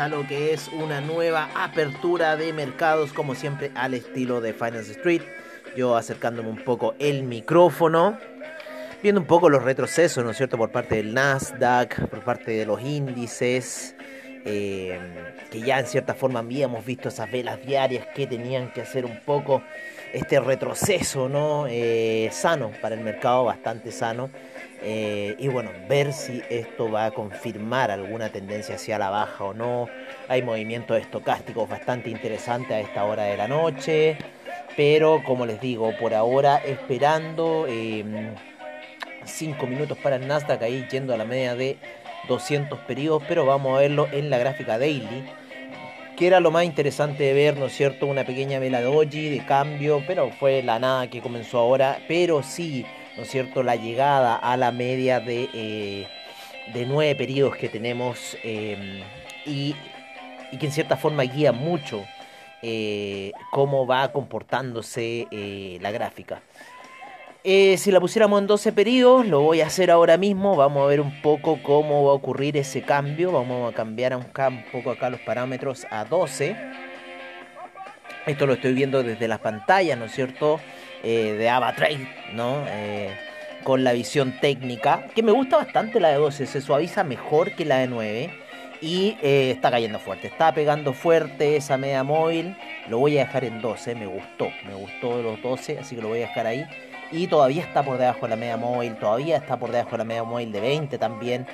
a lo que es una nueva apertura de mercados, como siempre al estilo de Finance Street. Yo acercándome un poco el micrófono, viendo un poco los retrocesos, ¿no es cierto?, por parte del Nasdaq, por parte de los índices, eh, que ya en cierta forma habíamos visto esas velas diarias que tenían que hacer un poco este retroceso, ¿no? Eh, sano para el mercado, bastante sano. Eh, y bueno, ver si esto va a confirmar alguna tendencia hacia la baja o no. Hay movimientos estocásticos bastante interesantes a esta hora de la noche. Pero como les digo, por ahora esperando 5 em, minutos para el Nasdaq ahí yendo a la media de 200 periodos. Pero vamos a verlo en la gráfica daily. Que era lo más interesante de ver, ¿no es cierto? Una pequeña vela doji de cambio. Pero fue la nada que comenzó ahora. Pero sí ¿no es cierto?, la llegada a la media de, eh, de nueve periodos que tenemos em, y, que en cierta forma guía mucho eh, cómo va comportándose eh, la gráfica. si la pusiéramos en 12 periodos, lo voy a hacer ahora mismo, vamos a ver un poco cómo va a ocurrir ese cambio, vamos a cambiar un poco acá los parámetros a 12. Esto lo estoy viendo desde las pantallas, ¿no es cierto? Eh, de AvaTrade, ¿no? Eh, con la visión técnica, que me gusta bastante la de 12, se suaviza mejor que la de 9 y eh, está cayendo fuerte, está pegando fuerte esa media móvil, lo voy a dejar en 12, me gustó, me gustó los 12, así que lo voy a dejar ahí. Y todavía está por debajo de la media móvil, todavía está por debajo de la media móvil de 20 también.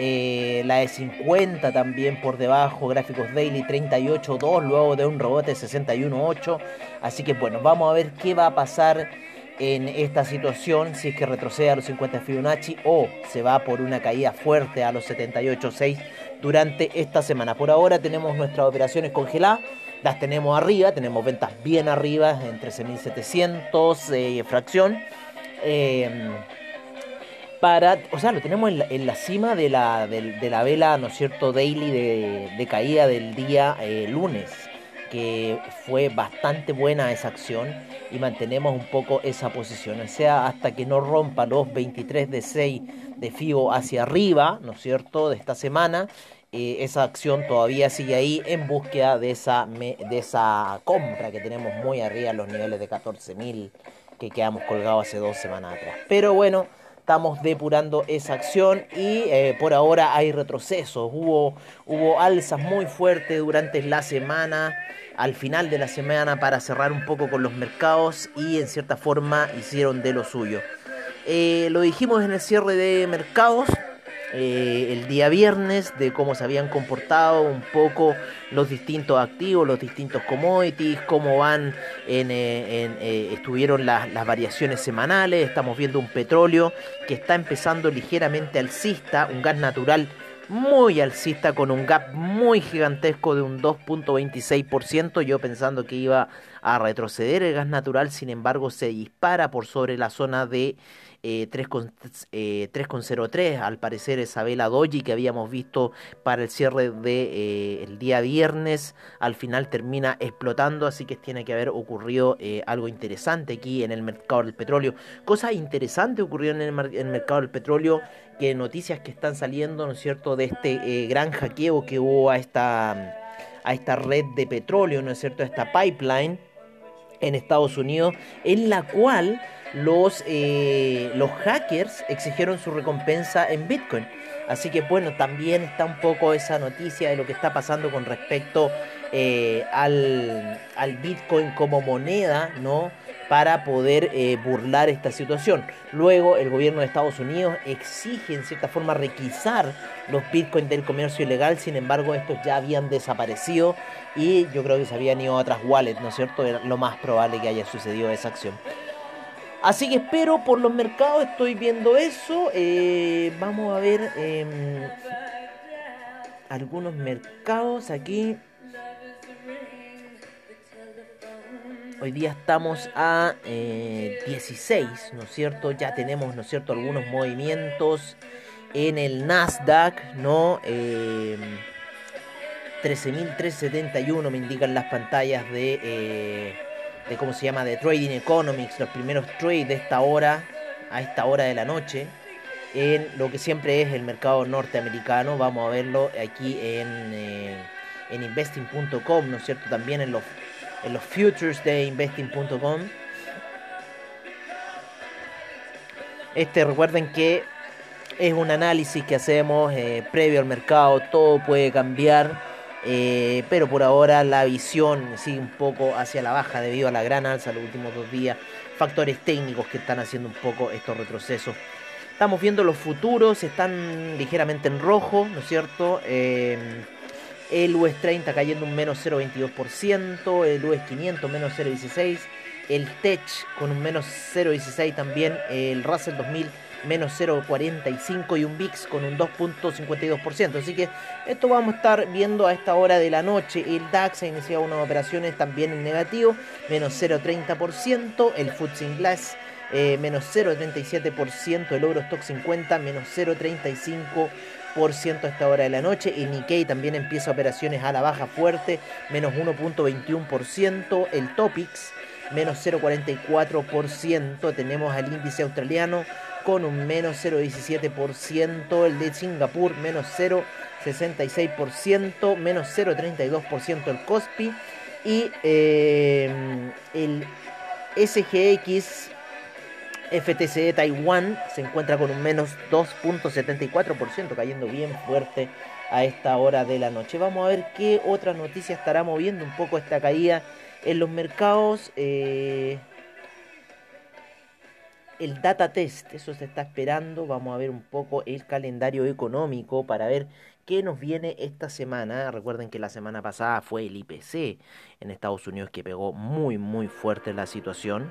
Eh, la de 50 también por debajo, gráficos daily 38.2, luego de un rebote 61.8. Así que bueno, vamos a ver qué va a pasar en esta situación, si es que retrocede a los 50 Fibonacci o se va por una caída fuerte a los 78.6 durante esta semana. Por ahora tenemos nuestras operaciones congeladas, las tenemos arriba, tenemos ventas bien arriba en 13.700 eh, fracción. Eh, para, o sea, lo tenemos en la, cima de la, de, la, vela, ¿no es cierto?, daily de, caída del día eh, lunes, que fue bastante buena esa acción y mantenemos un poco esa posición, o sea, hasta que no rompa los 23 de 6 de FIBO hacia arriba, ¿no es cierto?, de esta semana, eh, esa acción todavía sigue ahí en búsqueda de esa, de esa compra que tenemos muy arriba, los niveles de 14.000 que quedamos colgados hace dos semanas atrás. Pero bueno, estamos depurando esa acción y eh, por ahora hay retrocesos. Hubo, hubo alzas muy fuertes durante la semana, al final de la semana para cerrar un poco con los mercados y en cierta forma hicieron de lo suyo. Eh, lo dijimos en el cierre de mercados, eh, el día viernes de cómo se habían comportado un poco los distintos activos, los distintos commodities, cómo van en, eh, eh, estuvieron las, variaciones semanales, estamos viendo un petróleo que está empezando ligeramente alcista, un gas natural muy alcista con un gap muy gigantesco de un 2.26%, yo pensando que iba a retroceder el gas natural, sin embargo se dispara por sobre la zona de 3,03 eh, al parecer esa vela doji que habíamos visto para el cierre de, eh, el día viernes al final termina explotando. Así que tiene que haber ocurrido eh, algo interesante aquí en el mercado del petróleo. Cosas interesantes ocurrieron en el, mercado del petróleo que noticias que están saliendo no es cierto de este gran hackeo que hubo a esta a esta red de petróleo no es cierto a esta pipeline en Estados Unidos en la cual los, eh, los hackers exigieron su recompensa en Bitcoin. Así que bueno, también está un poco esa noticia de lo que está pasando con respecto eh, al, al, Bitcoin como moneda, ¿no? Para poder eh, burlar esta situación. Luego el gobierno de Estados Unidos exige en cierta forma requisar los Bitcoins del comercio ilegal, sin embargo estos ya habían desaparecido y yo creo que se habían ido a otras wallets, ¿no es cierto? Era lo más probable que haya sucedido esa acción. Así que espero por los mercados, estoy viendo eso. Eh, vamos a ver em, algunos mercados aquí. Hoy día estamos a 16, eh, ¿no es cierto? Ya tenemos, ¿no es cierto?, algunos movimientos en el Nasdaq, ¿no? 13.371 em, me indican las pantallas de... De cómo se llama, de Trading Economics, los primeros trades de esta hora, a esta hora de la noche. en lo que siempre es el mercado norteamericano. Vamos a verlo aquí en, eh, en investing.com, ¿no es cierto? También en los, en los futures de investing.com. Este recuerden que es un análisis que hacemos eh, previo al mercado, todo puede cambiar, eh, pero por ahora la visión sigue un poco hacia la baja debido a la gran alza los últimos dos días, factores técnicos que están haciendo un poco estos retrocesos. Estamos viendo los futuros, están ligeramente en rojo, ¿no es cierto? Eh, el US 30 cayendo un menos 0,22%, el US 500 menos 0,16%, el TECH con un menos 0,16 también, el Russell 2000 menos 0,45 y un VIX con un 2.52%. Así que esto vamos a estar viendo a esta hora de la noche. El DAX ha iniciado unas operaciones también en negativo, menos 0,30%, el FTSE Glass eh, menos 0,37%, el Eurostock 50 menos 0,35% a esta hora de la noche. El Nikkei también empieza operaciones a la baja fuerte, menos 1.21%. El Topix menos 0,44%. Tenemos al índice australiano con un menos 0,17%. El de Singapur menos 0,66%. Menos 0,32% el Kospi. Y eh, el SGX FTC de Taiwán se encuentra con un menos 2.74%, cayendo bien fuerte a esta hora de la noche. Vamos a ver qué otra noticia estará moviendo un poco esta caída en los mercados, eh, el data test, eso se está esperando. Vamos a ver un poco el calendario económico para ver qué nos viene esta semana. Recuerden que la semana pasada fue el IPC en Estados Unidos que pegó muy muy fuerte la situación.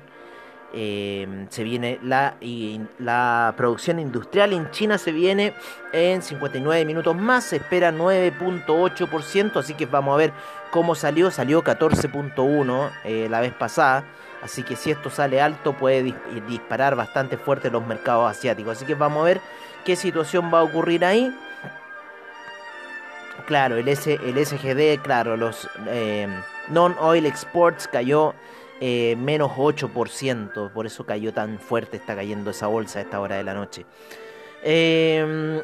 Em, se viene la, producción industrial en China se viene en 59 minutos más, se espera 9.8%, así que vamos a ver cómo salió, salió 14.1 eh, la vez pasada, así que si esto sale alto puede disparar bastante fuerte los mercados asiáticos, así que vamos a ver qué situación va a ocurrir ahí. Claro, el, S, el SGD, claro, los em, non-oil exports cayó eh, menos 8%, por eso cayó tan fuerte, está cayendo esa bolsa a esta hora de la noche. Em,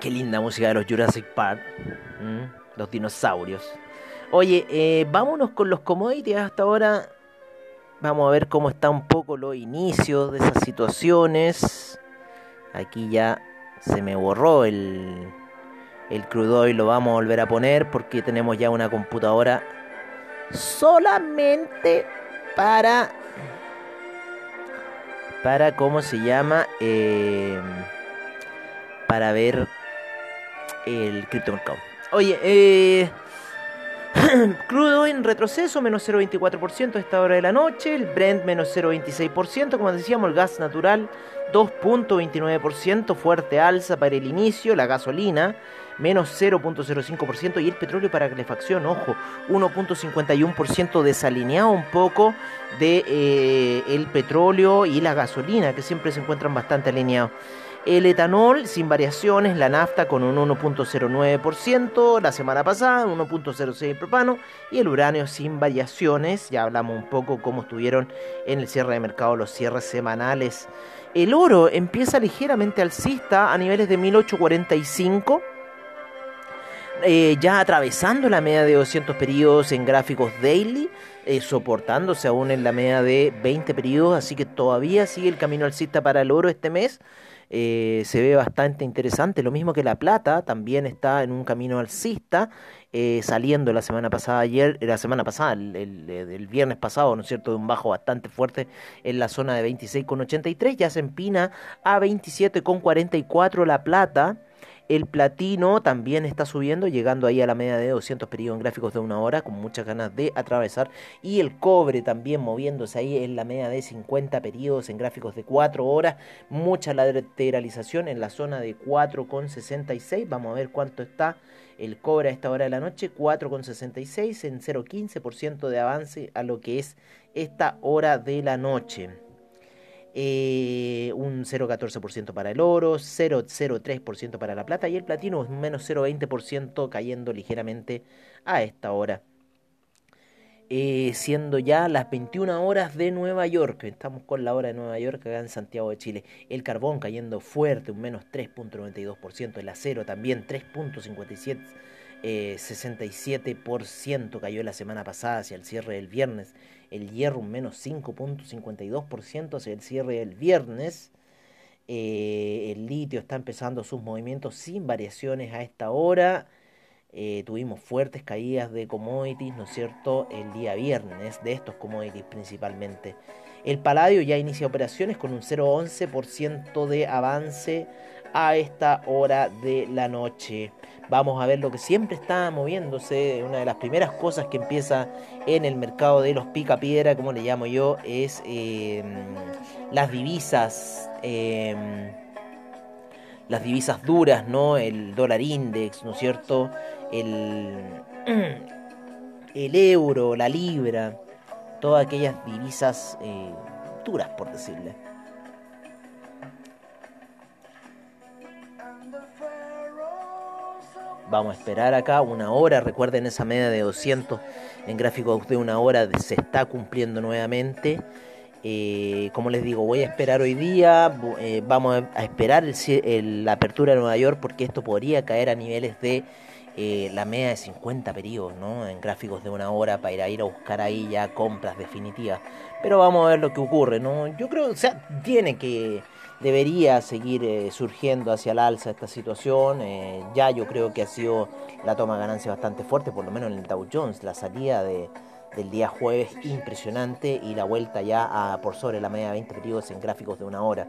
qué linda música de los Jurassic Park, los dinosaurios. Oye, eh, vámonos con los commodities hasta ahora. Vamos a ver cómo está un poco los inicios de esas situaciones. Aquí ya se me borró el, el crudo y lo vamos a volver a poner porque tenemos ya una computadora solamente para para cómo se llama eh, para ver el criptomercado oye eh, crudo en retroceso menos 0,24% a esta hora de la noche el Brent menos 0,26% como decíamos el gas natural 2.29% fuerte alza para el inicio la gasolina menos 0.05% y el petróleo para calefacción, ojo, 1.51% desalineado un poco de eh, el petróleo y la gasolina, que siempre se encuentran bastante alineados. El etanol sin variaciones, la nafta con un 1.09%, la semana pasada 1.06 el propano y el uranio sin variaciones, ya hablamos un poco cómo estuvieron en el cierre de mercado los cierres semanales. El oro empieza ligeramente alcista a niveles de 1845 eh, ya atravesando la media de 200 periodos en gráficos daily, eh, soportándose aún en la media de 20 periodos, así que todavía sigue el camino alcista para el oro este mes. Eh, se ve bastante interesante, lo mismo que la plata, también está en un camino alcista, saliendo la semana pasada, ayer, la semana pasada, el, el, viernes pasado, ¿no es cierto?, de un bajo bastante fuerte en la zona de 26,83, ya se empina a 27,44 la plata. El platino también está subiendo, llegando ahí a la media de 200 periodos en gráficos de una hora, con muchas ganas de atravesar. Y el cobre también moviéndose ahí en la media de 50 periodos en gráficos de 4 horas. Mucha lateralización en la zona de 4,66. Vamos a ver cuánto está el cobre a esta hora de la noche. 4,66 en 0,15% de avance a lo que es esta hora de la noche. Eh, un 0,14% para el oro, 0,03% para la plata y el platino un menos 0,20% cayendo ligeramente a esta hora. eh, siendo ya las 21 horas de Nueva York. Estamos con la hora de Nueva York acá en Santiago de Chile. El carbón cayendo fuerte, un menos 3.92%. El acero también 3.57%. 67% cayó la semana pasada hacia el cierre del viernes. El hierro un menos 5.52% hacia el cierre del viernes. Eh, el litio está empezando sus movimientos sin variaciones a esta hora. Eh, tuvimos fuertes caídas de commodities, ¿no es cierto?, el día viernes, de estos commodities principalmente. El paladio ya inicia operaciones con un 0,11% de avance a esta hora de la noche. Vamos a ver lo que siempre está moviéndose. Una de las primeras cosas que empieza en el mercado de los pica piedra, como le llamo yo, es em, las divisas. Em, las divisas duras, ¿no? El dólar index, ¿no es cierto? El, el euro, la libra, todas aquellas divisas eh, duras, por decirle. Vamos a esperar acá una hora. Recuerden esa media de 200 en gráficos de una hora se está cumpliendo nuevamente. Eh, como les digo, voy a esperar hoy día. Eh, vamos a esperar la apertura de Nueva York porque esto podría caer a niveles de eh, la media de 50 periodos, ¿no? En gráficos de una hora para ir a ir a buscar ahí ya compras definitivas. Pero vamos a ver lo que ocurre, ¿no? Yo creo, o sea, tiene que debería seguir eh, surgiendo hacia el alza esta situación. Eh, ya yo creo que ha sido la toma de ganancia bastante fuerte, por lo menos en el Dow Jones. La salida de, del día jueves impresionante y la vuelta ya a, por sobre la media de 20 periodos en gráficos de una hora.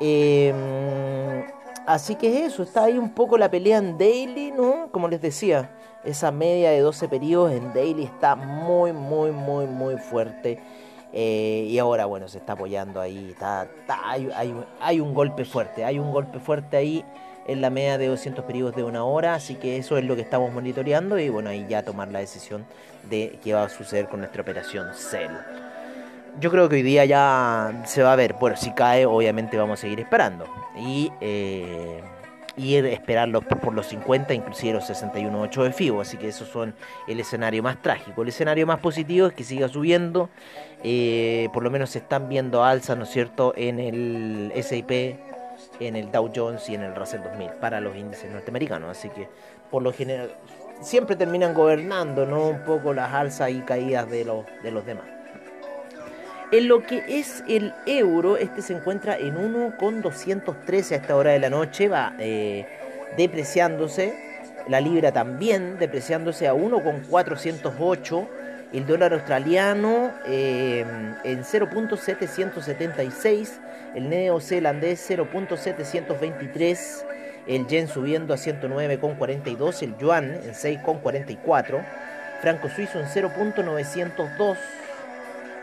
Em, así que eso, está ahí un poco la pelea en daily, ¿no? Como les decía, esa media de 12 periodos en daily está muy, muy, muy, muy fuerte. Eh, y ahora, bueno, se está apoyando ahí. Está, hay, hay, un golpe fuerte. Hay un golpe fuerte ahí en la media de 200 periodos de una hora. Así que eso es lo que estamos monitoreando. Y bueno, ahí ya tomar la decisión de qué va a suceder con nuestra operación Cell. Yo creo que hoy día ya se va a ver. Bueno, si cae, obviamente vamos a seguir esperando. Y. Eh, y esperarlo por los 50, inclusive los 61.8 de FIBO. Así que esos son el escenario más trágico. El escenario más positivo es que siga subiendo. Eh, por lo menos se están viendo alzas, ¿no es cierto?, en el S&P, en el Dow Jones y en el Russell 2000 para los índices norteamericanos. Así que, por lo general, siempre terminan gobernando, ¿no?, un poco las alzas y caídas de los, de los demás. En lo que es el euro, este se encuentra en 1,213 a esta hora de la noche, va eh, depreciándose. La libra también depreciándose a 1,408. El dólar australiano eh, en 0.776. El neozelandés 0.723. El yen subiendo a 109,42. El yuan en 6,44. Franco suizo en 0.902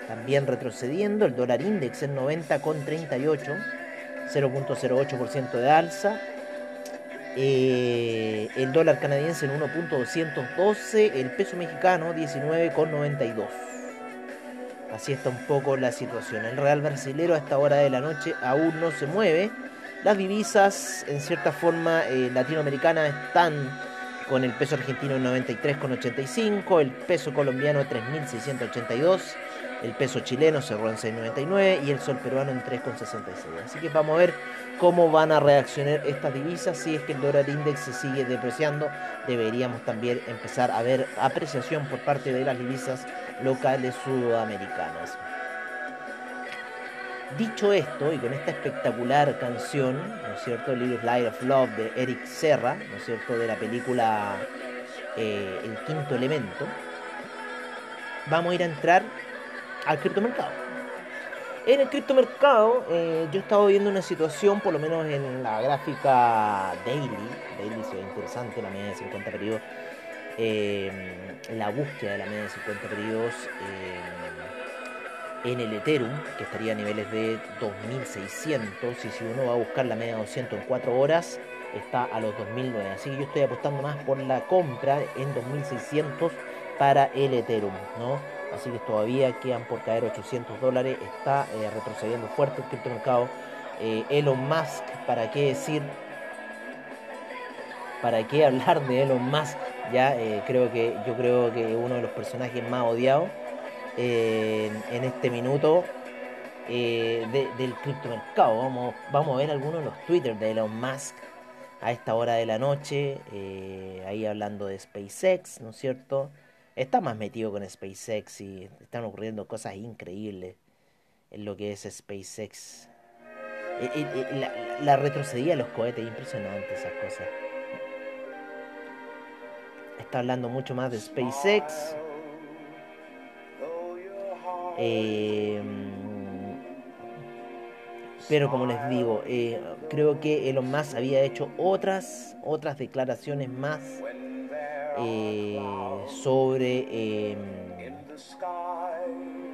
también retrocediendo, el dólar index en 90,38, 0.08% de alza. Eh, el dólar canadiense en 1.212, el peso mexicano 19,92. Así está un poco la situación. El real brasilero a esta hora de la noche aún no se mueve. Las divisas, en cierta forma, eh, latinoamericanas están con el peso argentino en 93,85, el peso colombiano 3.682 el peso chileno cerró en 6.99 y el sol peruano en 3.66. Así que vamos a ver cómo van a reaccionar estas divisas. Si es que el dólar index se sigue depreciando, deberíamos también empezar a ver apreciación por parte de las divisas locales sudamericanas. Dicho esto, y con esta espectacular canción, ¿no es cierto? Little Light of Love de Eric Serra, ¿no es cierto? De la película eh, El Quinto Elemento, vamos a ir a entrar al criptomercado. En el criptomercado eh, yo he estado viendo una situación, por lo menos en la gráfica daily, daily se ve interesante, la media de 50 periodos, eh, la búsqueda de la media de 50 periodos eh, en el Ethereum, que estaría a niveles de 2600, y si uno va a buscar la media de 200 en 4 horas, está a los 2009. Así que yo estoy apostando más por la compra en 2600 para el Ethereum, ¿no? así que todavía quedan por caer 800 dólares, está eh, retrocediendo fuerte el criptomercado. Eh, Elon Musk, ¿para qué decir? ¿Para qué hablar de Elon Musk? Ya eh, creo que yo creo que uno de los personajes más odiados eh, en, este minuto eh, del criptomercado. Vamos, vamos a ver algunos de los Twitter de Elon Musk a esta hora de la noche, ahí hablando de SpaceX, ¿no es cierto? Está más metido con SpaceX y están ocurriendo cosas increíbles en lo que es SpaceX. La, la retrocedía de los cohetes, impresionante esas cosas está hablando mucho más de SpaceX. Eh, pero como les digo, eh, creo que Elon Musk había hecho otras, otras declaraciones más eh, sobre, em,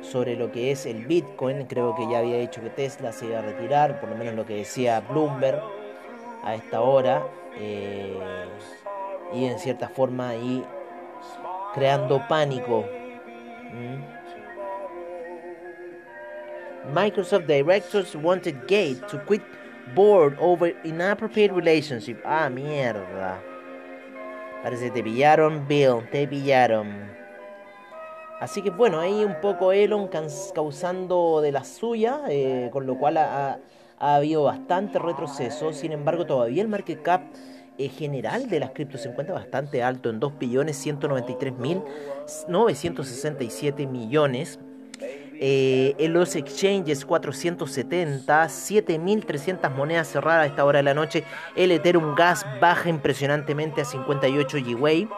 sobre lo que es el Bitcoin. Creo que ya había dicho que Tesla se iba a retirar, por lo menos lo que decía Bloomberg a esta hora y en cierta forma ahí creando pánico. ¿Mm? Microsoft directors wanted Gate to quit board over inappropriate relationship. Ah, mierda. Parece que te pillaron, Bill, te pillaron. Así que bueno, ahí un poco Elon causando de la suya, eh, con lo cual ha, ha habido bastante retroceso. Sin embargo, todavía el market cap eh, general de las criptos se encuentra bastante alto en 2.193.967 millones. Eh, en los exchanges 470, 7.300 monedas cerradas a esta hora de la noche. El Ethereum Gas baja impresionantemente a 58 GWay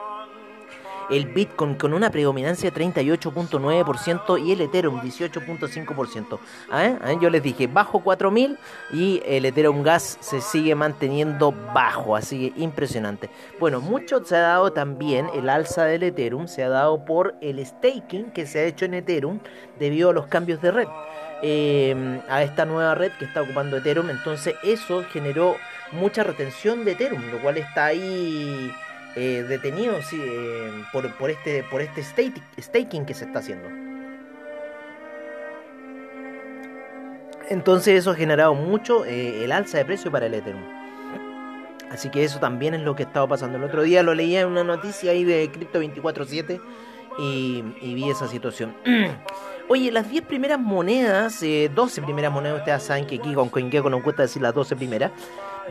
el Bitcoin con una predominancia de 38.9% y el Ethereum 18.5%. ¿Ah, ¿Ah? Yo les dije, bajo 4.000 y el Ethereum Gas se sigue manteniendo bajo, así que impresionante. Bueno, mucho se ha dado también, el alza del Ethereum se ha dado por el staking que se ha hecho en Ethereum debido a los cambios de red. Em, a esta nueva red que está ocupando Ethereum, entonces eso generó mucha retención de Ethereum, lo cual está ahí eh, detenidos eh, por, por, este, por este staking que se está haciendo. Entonces eso ha generado mucho eh, el alza de precio para el Ethereum. Así que eso también es lo que estaba pasando. El otro día lo leía en una noticia ahí de Crypto 24-7 y, vi esa situación. Oye, las 10 primeras monedas, 12 primeras monedas, ustedes saben que aquí con CoinGecko nos cuesta decir las 12 primeras.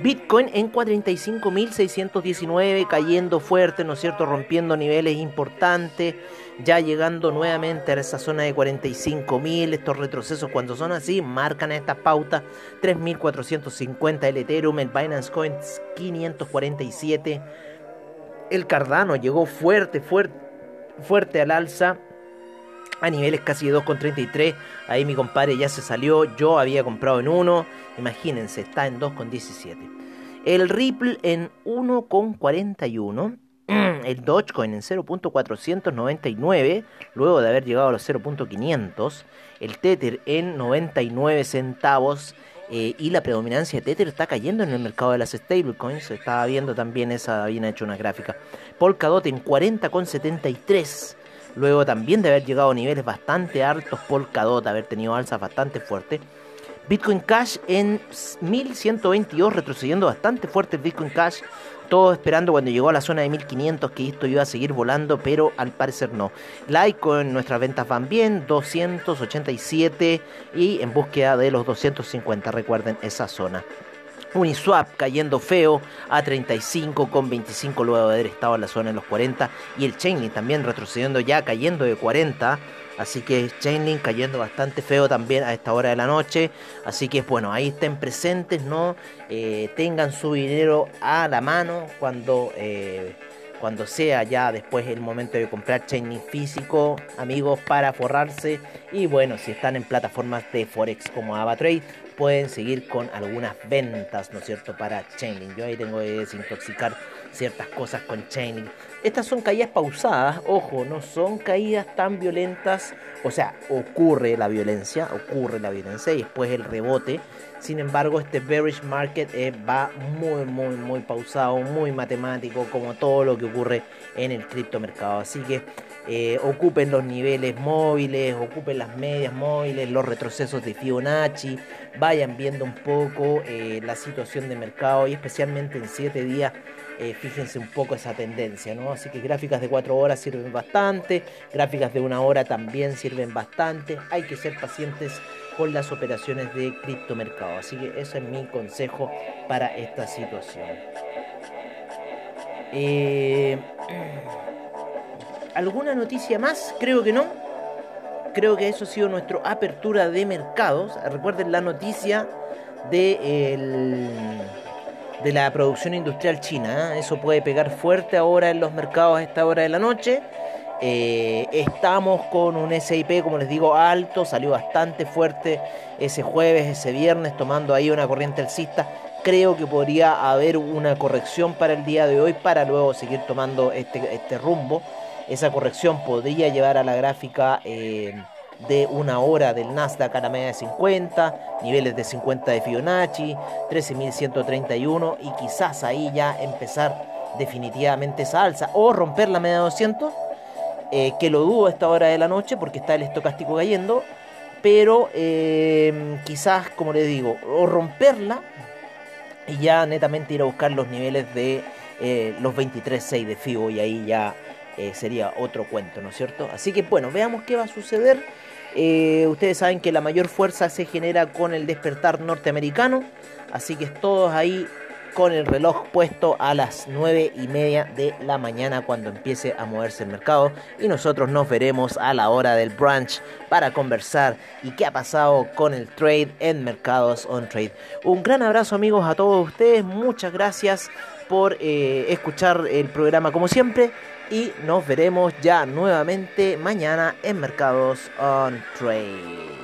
Bitcoin en 45.619, cayendo fuerte, ¿no es cierto? Rompiendo niveles importantes, ya llegando nuevamente a esa zona de 45.000. Estos retrocesos, cuando son así, marcan estas pautas. 3.450 el Ethereum, el Binance Coin 547. El Cardano llegó fuerte, fuerte, fuerte al alza a niveles casi de 2,33. Ahí mi compadre ya se salió. Yo había comprado en 1. Imagínense, está en 2,17. El Ripple en 1,41. El Dogecoin en 0.499, luego de haber llegado a los 0.500. El Tether en 99 centavos. Eh, y la predominancia de Tether está cayendo en el mercado de las stablecoins. Estaba viendo también esa, habían hecho una gráfica. Polkadot en 40,73 luego también de haber llegado a niveles bastante altos, Polkadot, haber tenido alzas bastante fuertes. Bitcoin Cash en 1122, retrocediendo bastante fuerte el Bitcoin Cash. Todo esperando cuando llegó a la zona de 1500 que esto iba a seguir volando, pero al parecer no. Litecoin, nuestras ventas van bien, 287 y en búsqueda de los 250, recuerden esa zona. Uniswap cayendo feo a 35,25 luego de haber estado en la zona de los 40 y el Chainlink también retrocediendo ya cayendo de 40 así que Chainlink cayendo bastante feo también a esta hora de la noche. Así que bueno ahí estén presentes no eh, tengan su dinero a la mano cuando eh, cuando sea ya después el momento de comprar Chainlink físico, amigos, para forrarse. Y bueno, si están en plataformas de Forex como AvaTrade, pueden seguir con algunas ventas, ¿no es cierto?, para Chainlink. Yo ahí tengo que desintoxicar ciertas cosas con Chainlink. Estas son caídas pausadas, ojo, no son caídas tan violentas. O sea, ocurre la violencia, ocurre la violencia y después el rebote. Sin embargo, este bearish market eh, va muy, muy, muy pausado, muy matemático, como todo lo que ocurre en el criptomercado. Así que eh, ocupen los niveles móviles, ocupen las medias móviles, los retrocesos de Fibonacci, vayan viendo un poco eh, la situación de mercado y especialmente en 7 días eh, fíjense un poco esa tendencia, ¿no? Así que gráficas de 4 horas sirven bastante, gráficas de una hora también sirven bastante, hay que ser pacientes con las operaciones de criptomercado, así que ese es mi consejo para esta situación. ¿Alguna noticia más? Creo que no. Creo que eso ha sido nuestra apertura de mercados. Recuerden la noticia de, la producción industrial china. ¿eh? Eso puede pegar fuerte ahora en los mercados a esta hora de la noche. Eh, estamos con un SIP, como les digo, alto. Salió bastante fuerte ese jueves, ese viernes, tomando ahí una corriente alcista creo que podría haber una corrección para el día de hoy para luego seguir tomando este, este rumbo. Esa corrección podría llevar a la gráfica eh, de una hora del Nasdaq a la media de 50, niveles de 50 de Fibonacci, 13.131 y quizás ahí ya empezar definitivamente esa alza o romper la media de 200, eh, que lo dudo a esta hora de la noche porque está el estocástico cayendo, pero eh, quizás, como les digo, o romperla y ya netamente ir a buscar los niveles de los 23.6 de FIBO y ahí ya eh, sería otro cuento, ¿no es cierto? Así que bueno, veamos qué va a suceder. Eh, ustedes saben que la mayor fuerza se genera con el despertar norteamericano, así que todos ahí con el reloj puesto a las 9 y media de la mañana cuando empiece a moverse el mercado y nosotros nos veremos a la hora del brunch para conversar y qué ha pasado con el trade en mercados on trade. Un gran abrazo amigos a todos ustedes, muchas gracias por eh, escuchar el programa como siempre y nos veremos ya nuevamente mañana en Mercados on Trade.